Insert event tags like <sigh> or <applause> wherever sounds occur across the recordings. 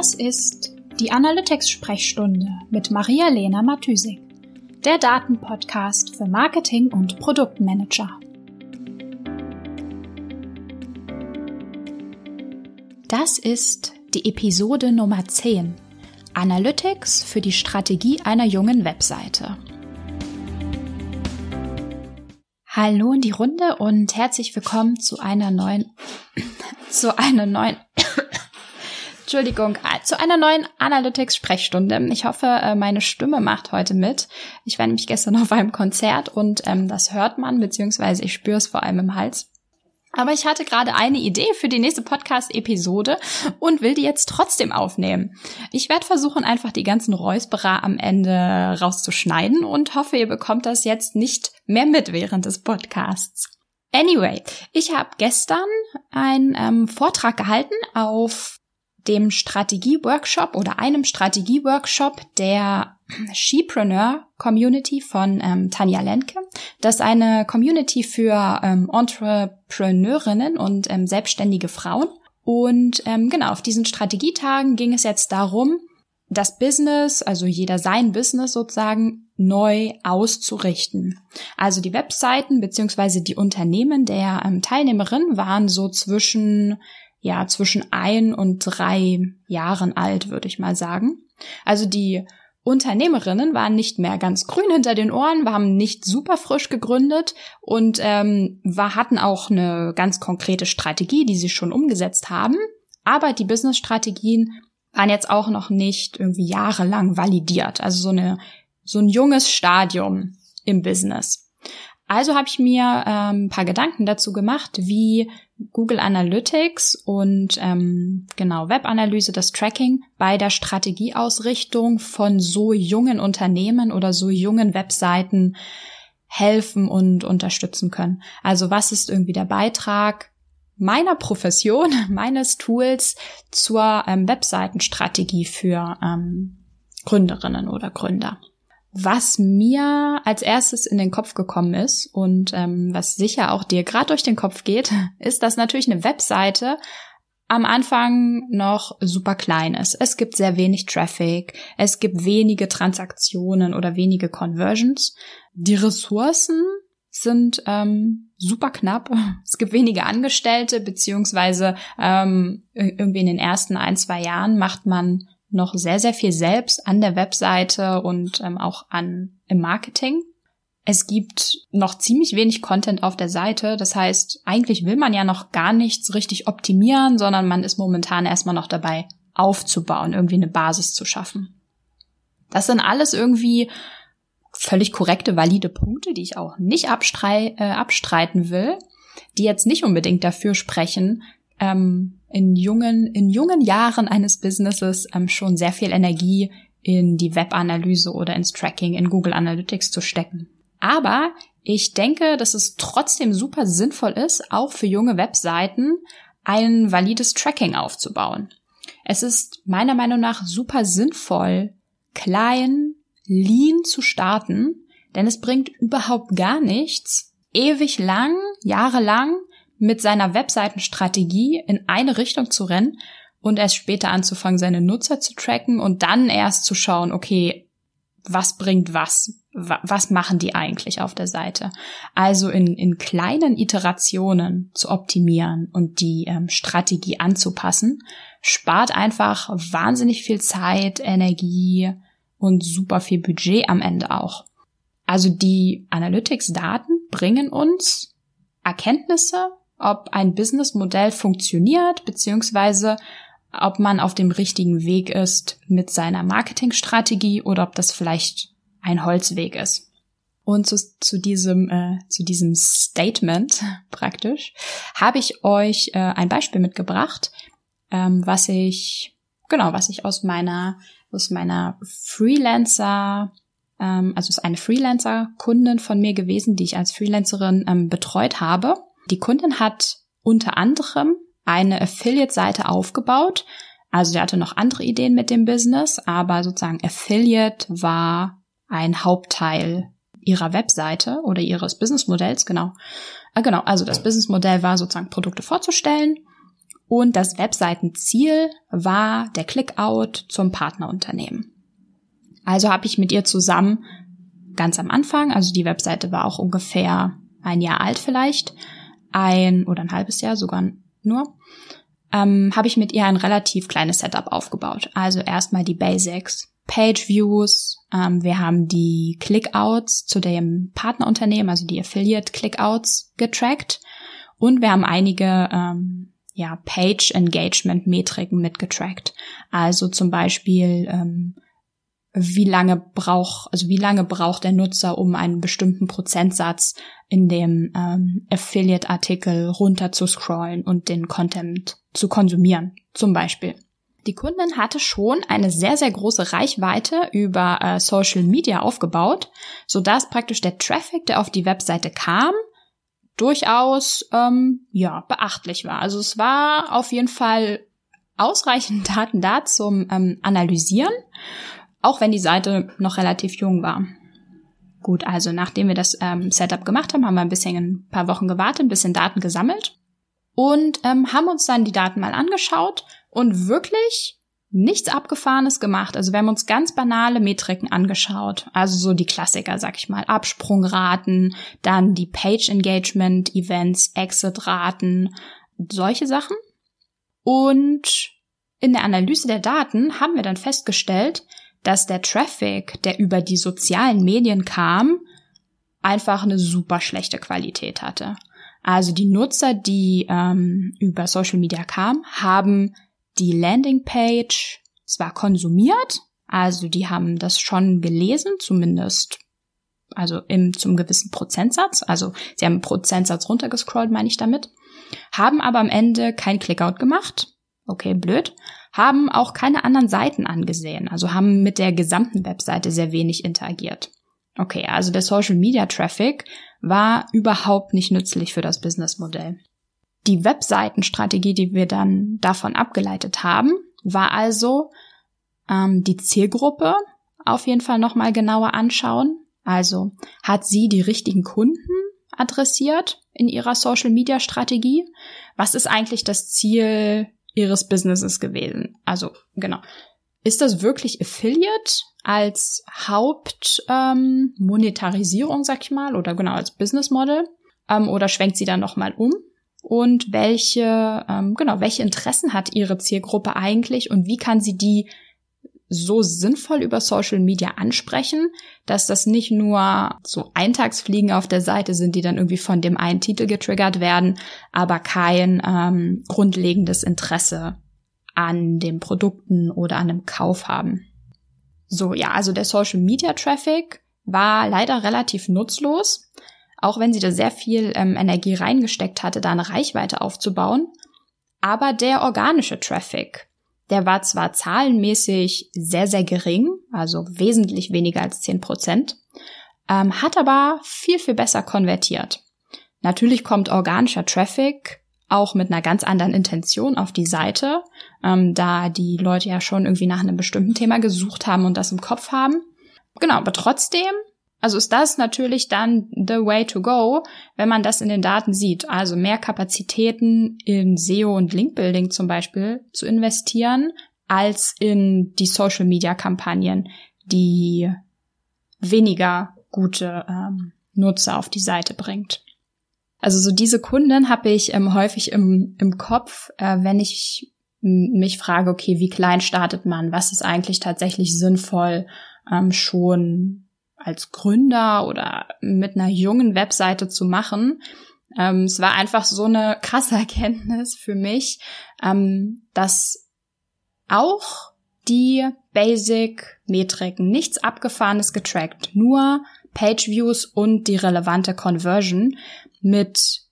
Das ist die Analytics-Sprechstunde mit Maria-Lena Matysik, der Datenpodcast für Marketing und Produktmanager. Das ist die Episode Nummer 10. Analytics für die Strategie einer jungen Webseite. Hallo in die Runde und herzlich willkommen zu einer neuen, zu einer neuen, Entschuldigung, zu einer neuen Analytics-Sprechstunde. Ich hoffe, äh, meine Stimme macht heute mit. Ich war nämlich gestern <laughs> auf einem Konzert und ähm, das hört man, beziehungsweise ich spüre es vor allem im Hals. Aber ich hatte gerade eine Idee für die nächste Podcast-Episode und will die jetzt trotzdem aufnehmen. Ich werde versuchen, einfach die ganzen Räusperer am Ende rauszuschneiden und hoffe, ihr bekommt das jetzt nicht mehr mit während des Podcasts. Anyway, ich habe gestern einen ähm, Vortrag gehalten auf dem Strategie-Workshop oder einem Strategie-Workshop der Shepreneur Community von ähm, Tanja Lenke. Das ist eine Community für ähm, Entrepreneurinnen und ähm, selbstständige Frauen. Und ähm, genau, auf diesen Strategietagen ging es jetzt darum, das Business, also jeder sein Business sozusagen, neu auszurichten. Also die Webseiten beziehungsweise die Unternehmen der ähm, Teilnehmerin waren so zwischen ja, zwischen ein und drei Jahren alt, würde ich mal sagen. Also die Unternehmerinnen waren nicht mehr ganz grün hinter den Ohren, waren nicht super frisch gegründet und ähm, war, hatten auch eine ganz konkrete Strategie, die sie schon umgesetzt haben. Aber die Business-Strategien waren jetzt auch noch nicht irgendwie jahrelang validiert. Also so eine so ein junges Stadium im Business. Also habe ich mir ähm, ein paar Gedanken dazu gemacht, wie Google Analytics und ähm, genau Webanalyse, das Tracking bei der Strategieausrichtung von so jungen Unternehmen oder so jungen Webseiten helfen und unterstützen können. Also was ist irgendwie der Beitrag meiner Profession, <laughs> meines Tools zur ähm, Webseitenstrategie für ähm, Gründerinnen oder Gründer? Was mir als erstes in den Kopf gekommen ist und ähm, was sicher auch dir gerade durch den Kopf geht, <laughs> ist, dass natürlich eine Webseite am Anfang noch super klein ist. Es gibt sehr wenig Traffic, es gibt wenige Transaktionen oder wenige Conversions. Die Ressourcen sind ähm, super knapp. <laughs> Es gibt wenige Angestellte, beziehungsweise ähm, irgendwie in den ersten ein, zwei Jahren macht man noch sehr, sehr viel selbst an der Webseite und ähm, auch an im Marketing. Es gibt noch ziemlich wenig Content auf der Seite. Das heißt, eigentlich will man ja noch gar nichts richtig optimieren, sondern man ist momentan erstmal noch dabei, aufzubauen, irgendwie eine Basis zu schaffen. Das sind alles irgendwie völlig korrekte, valide Punkte, die ich auch nicht abstrei äh, abstreiten will, die jetzt nicht unbedingt dafür sprechen, ähm, in jungen, in jungen Jahren eines Businesses ähm, schon sehr viel Energie in die Webanalyse oder ins Tracking in Google Analytics zu stecken. Aber ich denke, dass es trotzdem super sinnvoll ist, auch für junge Webseiten ein valides Tracking aufzubauen. Es ist meiner Meinung nach super sinnvoll, klein, lean zu starten, denn es bringt überhaupt gar nichts, ewig lang, jahrelang mit seiner Webseitenstrategie in eine Richtung zu rennen und erst später anzufangen, seine Nutzer zu tracken und dann erst zu schauen, okay, was bringt was? Was machen die eigentlich auf der Seite? Also in, in kleinen Iterationen zu optimieren und die ähm, Strategie anzupassen, spart einfach wahnsinnig viel Zeit, Energie und super viel Budget am Ende auch. Also die Analytics-Daten bringen uns Erkenntnisse ob ein Businessmodell funktioniert, beziehungsweise ob man auf dem richtigen Weg ist mit seiner Marketingstrategie oder ob das vielleicht ein Holzweg ist. Und zu, zu diesem äh, zu diesem Statement <laughs> praktisch habe ich euch äh, ein Beispiel mitgebracht, ähm, was ich genau was ich aus meiner aus meiner Freelancer ähm, also ist eine Freelancer-Kundin von mir gewesen, die ich als Freelancerin ähm, betreut habe. Die Kundin hat unter anderem eine Affiliate-Seite aufgebaut. Also sie hatte noch andere Ideen mit dem Business, aber sozusagen Affiliate war ein Hauptteil ihrer Webseite oder ihres Businessmodells, genau. Äh, genau, also das Businessmodell war sozusagen Produkte vorzustellen Und das Webseitenziel war der Clickout zum Partnerunternehmen. Also habe ich mit ihr zusammen ganz am Anfang, also die Webseite war auch ungefähr ein Jahr alt vielleicht, ein oder ein halbes Jahr sogar nur, ähm, habe ich mit ihr ein relativ kleines Setup aufgebaut. Also erstmal die Basics, Page Views, ähm, wir haben die Clickouts zu dem Partnerunternehmen, also die Affiliate Clickouts getrackt und wir haben einige ähm, ja, Page Engagement Metriken mitgetrackt. Also zum Beispiel ähm, wie lange braucht, also wie lange braucht der Nutzer, um einen bestimmten Prozentsatz in dem ähm, Affiliate-Artikel runter zu scrollen und den Content zu konsumieren, zum Beispiel. Die Kundin hatte schon eine sehr, sehr große Reichweite über äh, Social Media aufgebaut, so dass praktisch der Traffic, der auf die Webseite kam, durchaus ähm, ja beachtlich war. Also es war auf jeden Fall ausreichend <laughs> Daten da zum ähm, Analysieren auch wenn die Seite noch relativ jung war. Gut, also nachdem wir das ähm, Setup gemacht haben, haben wir ein bisschen ein paar Wochen gewartet, ein bisschen Daten gesammelt und ähm, haben uns dann die Daten mal angeschaut und wirklich nichts Abgefahrenes gemacht. Also wir haben uns ganz banale Metriken angeschaut. Also so die Klassiker, sag ich mal. Absprungraten, dann die Page Engagement Events, Exit-Raten, solche Sachen. Und in der Analyse der Daten haben wir dann festgestellt, dass der Traffic, der über die sozialen Medien kam, einfach eine super schlechte Qualität hatte. Also die Nutzer, die ähm, über Social Media kamen, haben die Landingpage zwar konsumiert, also die haben das schon gelesen, zumindest also im zum gewissen Prozentsatz, also sie haben einen Prozentsatz runtergescrollt, meine ich damit, haben aber am Ende kein Clickout gemacht. Okay, blöd haben auch keine anderen Seiten angesehen, also haben mit der gesamten Webseite sehr wenig interagiert. Okay, also der Social Media Traffic war überhaupt nicht nützlich für das Businessmodell. Die Webseitenstrategie, die wir dann davon abgeleitet haben, war also ähm, die Zielgruppe auf jeden Fall nochmal genauer anschauen. Also hat sie die richtigen Kunden adressiert in ihrer Social Media Strategie? Was ist eigentlich das Ziel ihres Businesses gewesen. Also genau. Ist das wirklich Affiliate als Hauptmonetarisierung, ähm, sag ich mal, oder genau als Business Model? Ähm, oder schwenkt sie dann nochmal um? Und welche, ähm, genau, welche Interessen hat ihre Zielgruppe eigentlich und wie kann sie die so sinnvoll über Social Media ansprechen, dass das nicht nur so Eintagsfliegen auf der Seite sind, die dann irgendwie von dem einen Titel getriggert werden, aber kein ähm, grundlegendes Interesse an den Produkten oder an dem Kauf haben. So, ja, also der Social Media Traffic war leider relativ nutzlos, auch wenn sie da sehr viel ähm, Energie reingesteckt hatte, da eine Reichweite aufzubauen. Aber der organische Traffic, der war zwar zahlenmäßig sehr, sehr gering, also wesentlich weniger als 10 Prozent, ähm, hat aber viel, viel besser konvertiert. Natürlich kommt organischer Traffic auch mit einer ganz anderen Intention auf die Seite, ähm, da die Leute ja schon irgendwie nach einem bestimmten Thema gesucht haben und das im Kopf haben. Genau, aber trotzdem also ist das natürlich dann the way to go, wenn man das in den Daten sieht. Also mehr Kapazitäten in SEO und Linkbuilding zum Beispiel zu investieren, als in die Social Media Kampagnen, die weniger gute ähm, Nutzer auf die Seite bringt. Also so diese Kunden habe ich ähm, häufig im, im Kopf, äh, wenn ich mich frage, okay, wie klein startet man? Was ist eigentlich tatsächlich sinnvoll, ähm, schon als Gründer oder mit einer jungen Webseite zu machen. Ähm, es war einfach so eine krasse <laughs> Erkenntnis für mich, ähm, dass auch die Basic-Metriken, nichts Abgefahrenes getrackt, nur Page-Views und die relevante Conversion mit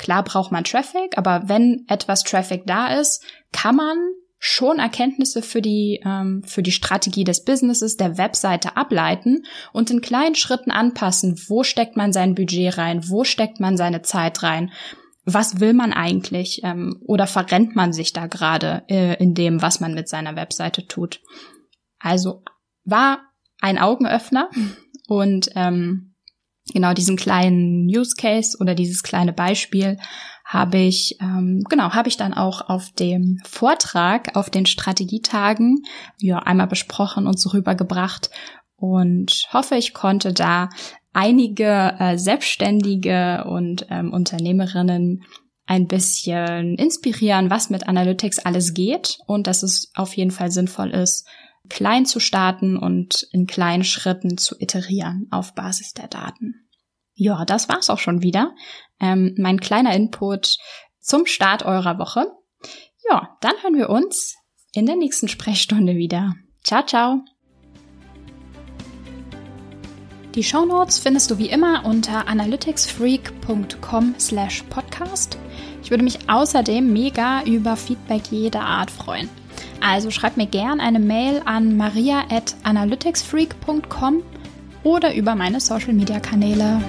Klar braucht man Traffic, aber wenn etwas Traffic da ist, kann man schon Erkenntnisse für die, ähm, für die Strategie des Businesses, der Webseite ableiten und in kleinen Schritten anpassen. Wo steckt man sein Budget rein? Wo steckt man seine Zeit rein? Was will man eigentlich? Ähm, oder verrennt man sich da gerade äh, in dem, was man mit seiner Webseite tut? Also war ein Augenöffner und ähm, genau diesen kleinen Use Case oder dieses kleine Beispiel habe ich, ähm, genau, habe ich dann auch auf dem Vortrag, auf den Strategietagen, ja, einmal besprochen und so rübergebracht und hoffe, ich konnte da einige äh, Selbstständige und ähm, Unternehmerinnen ein bisschen inspirieren, was mit Analytics alles geht und dass es auf jeden Fall sinnvoll ist, klein zu starten und in kleinen Schritten zu iterieren auf Basis der Daten. Ja, das war's auch schon wieder. Ähm, mein kleiner Input zum Start eurer Woche. Ja, dann hören wir uns in der nächsten Sprechstunde wieder. Ciao, ciao. Die Shownotes findest du wie immer unter analyticsfreak.com slash podcast. Ich würde mich außerdem mega über Feedback jeder Art freuen. Also schreib mir gern eine Mail an maria at analyticsfreak.com oder über meine Social Media Kanäle.